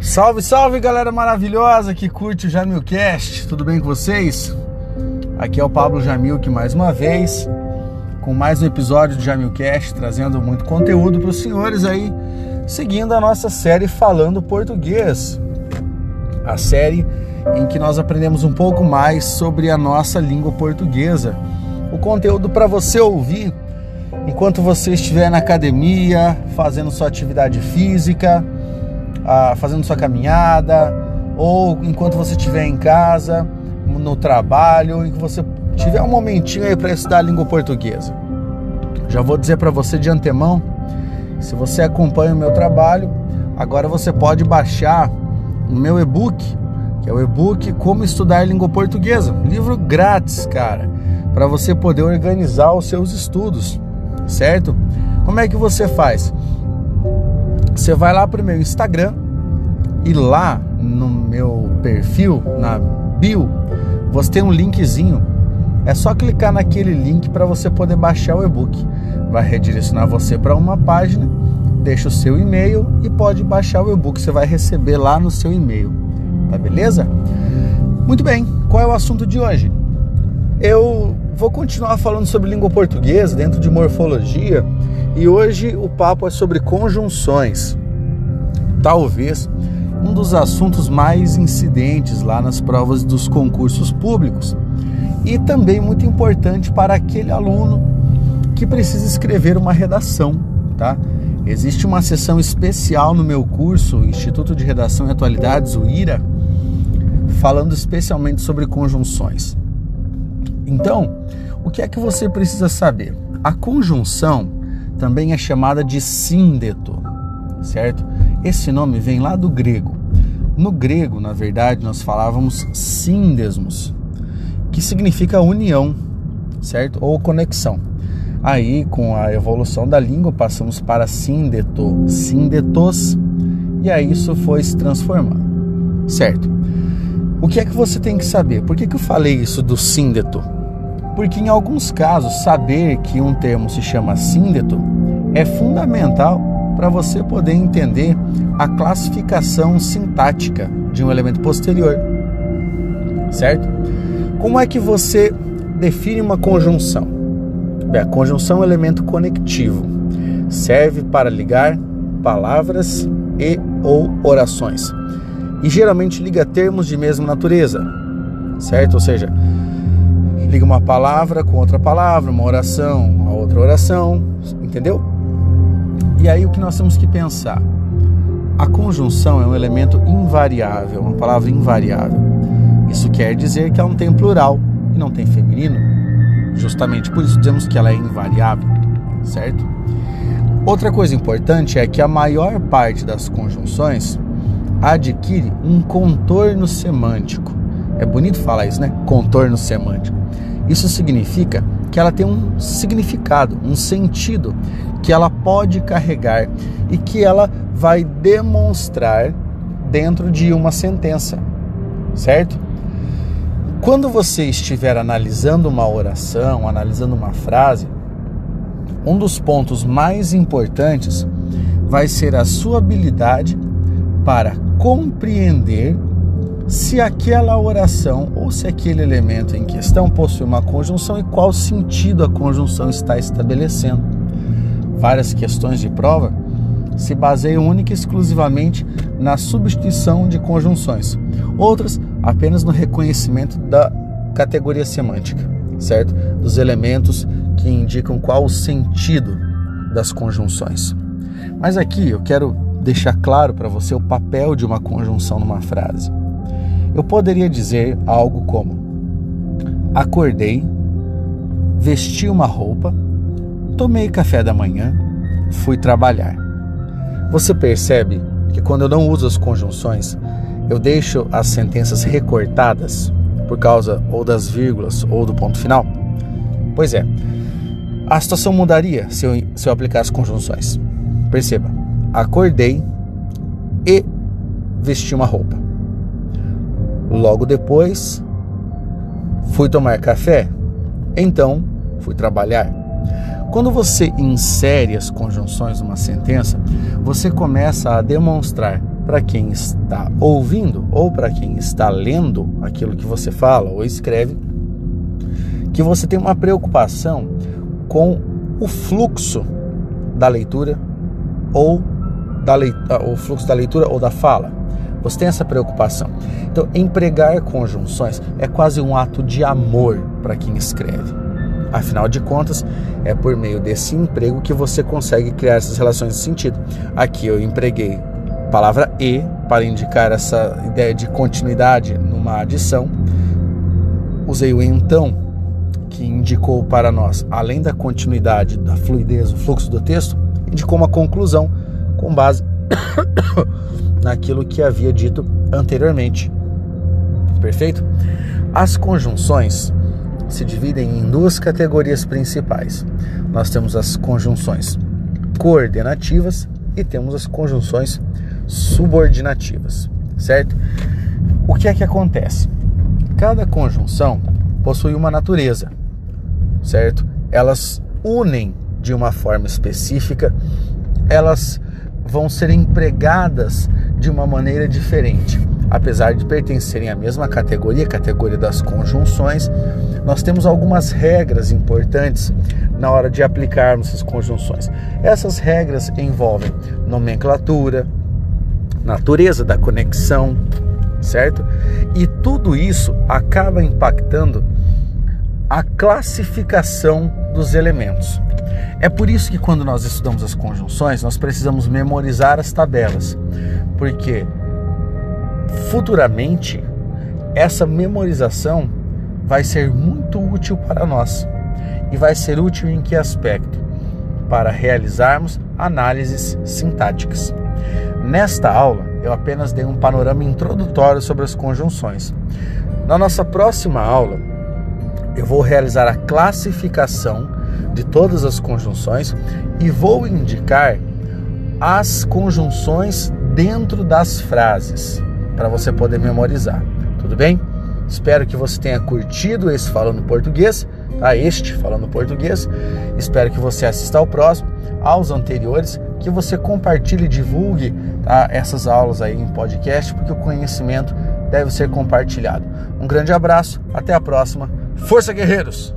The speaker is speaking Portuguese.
Salve, salve galera maravilhosa que curte o Jamilcast, tudo bem com vocês? Aqui é o Pablo Jamil que mais uma vez com mais um episódio do Jamilcast, trazendo muito conteúdo para os senhores aí, seguindo a nossa série Falando Português. A série em que nós aprendemos um pouco mais sobre a nossa língua portuguesa. O conteúdo para você ouvir enquanto você estiver na academia, fazendo sua atividade física, ah, fazendo sua caminhada, ou enquanto você estiver em casa, no trabalho, em que você tiver um momentinho aí para estudar a língua portuguesa. Já vou dizer para você de antemão, se você acompanha o meu trabalho, agora você pode baixar o meu e-book, que é o e-book Como Estudar Língua Portuguesa, livro grátis, cara, para você poder organizar os seus estudos, certo? Como é que você faz? Você vai lá para o meu Instagram e lá no meu perfil, na bio, você tem um linkzinho. É só clicar naquele link para você poder baixar o e-book. Vai redirecionar você para uma página, deixa o seu e-mail e pode baixar o e-book. Você vai receber lá no seu e-mail. Tá beleza? Muito bem, qual é o assunto de hoje? Eu vou continuar falando sobre língua portuguesa dentro de morfologia e hoje o papo é sobre conjunções. Talvez um dos assuntos mais incidentes lá nas provas dos concursos públicos e também muito importante para aquele aluno que precisa escrever uma redação, tá? Existe uma sessão especial no meu curso, Instituto de Redação e Atualidades, o IRA, falando especialmente sobre conjunções. Então, o que é que você precisa saber? A conjunção também é chamada de síndeto, certo? Esse nome vem lá do grego. No grego, na verdade, nós falávamos síndesmos, que significa união, certo? Ou conexão. Aí, com a evolução da língua, passamos para síndeto, síndetos, e aí isso foi se transformando, certo? O que é que você tem que saber? Por que, que eu falei isso do síndeto? porque em alguns casos saber que um termo se chama síndeto é fundamental para você poder entender a classificação sintática de um elemento posterior. Certo? Como é que você define uma conjunção? Bem, a conjunção é um elemento conectivo. Serve para ligar palavras e ou orações. E geralmente liga termos de mesma natureza. Certo? Ou seja, liga uma palavra com outra palavra, uma oração a outra oração, entendeu? E aí o que nós temos que pensar? A conjunção é um elemento invariável, uma palavra invariável. Isso quer dizer que ela não tem plural e não tem feminino. Justamente por isso dizemos que ela é invariável, certo? Outra coisa importante é que a maior parte das conjunções adquire um contorno semântico. É bonito falar isso, né? Contorno semântico. Isso significa que ela tem um significado, um sentido que ela pode carregar e que ela vai demonstrar dentro de uma sentença, certo? Quando você estiver analisando uma oração, analisando uma frase, um dos pontos mais importantes vai ser a sua habilidade para compreender se aquela oração ou se aquele elemento em questão possui uma conjunção e qual sentido a conjunção está estabelecendo. Várias questões de prova se baseiam única e exclusivamente na substituição de conjunções, outras apenas no reconhecimento da categoria semântica, certo? Dos elementos que indicam qual o sentido das conjunções. Mas aqui eu quero deixar claro para você o papel de uma conjunção numa frase. Eu poderia dizer algo como: acordei, vesti uma roupa, tomei café da manhã, fui trabalhar. Você percebe que quando eu não uso as conjunções, eu deixo as sentenças recortadas por causa ou das vírgulas ou do ponto final? Pois é, a situação mudaria se eu, se eu aplicar as conjunções. Perceba, acordei e vesti uma roupa. Logo depois, fui tomar café, então fui trabalhar. Quando você insere as conjunções numa sentença, você começa a demonstrar para quem está ouvindo ou para quem está lendo aquilo que você fala ou escreve, que você tem uma preocupação com o fluxo da leitura ou da leitura, o fluxo da leitura ou da fala. Você tem essa preocupação. Então, empregar conjunções é quase um ato de amor para quem escreve. Afinal de contas, é por meio desse emprego que você consegue criar essas relações de sentido. Aqui eu empreguei a palavra e para indicar essa ideia de continuidade numa adição. Usei o então, que indicou para nós, além da continuidade, da fluidez, o fluxo do texto, indicou uma conclusão com base naquilo que havia dito anteriormente. Perfeito? As conjunções se dividem em duas categorias principais. Nós temos as conjunções coordenativas e temos as conjunções subordinativas, certo? O que é que acontece? Cada conjunção possui uma natureza, certo? Elas unem de uma forma específica, elas vão ser empregadas de uma maneira diferente. Apesar de pertencerem à mesma categoria, categoria das conjunções, nós temos algumas regras importantes na hora de aplicarmos essas conjunções. Essas regras envolvem nomenclatura, natureza da conexão, certo? E tudo isso acaba impactando a classificação dos elementos. É por isso que quando nós estudamos as conjunções, nós precisamos memorizar as tabelas, porque futuramente essa memorização vai ser muito útil para nós. E vai ser útil em que aspecto? Para realizarmos análises sintáticas. Nesta aula, eu apenas dei um panorama introdutório sobre as conjunções. Na nossa próxima aula, eu vou realizar a classificação de todas as conjunções e vou indicar as conjunções dentro das frases para você poder memorizar. Tudo bem? Espero que você tenha curtido esse falando português, tá? Este falando português. Espero que você assista ao próximo, aos anteriores, que você compartilhe e divulgue tá? essas aulas aí em podcast, porque o conhecimento deve ser compartilhado. Um grande abraço, até a próxima. Força guerreiros!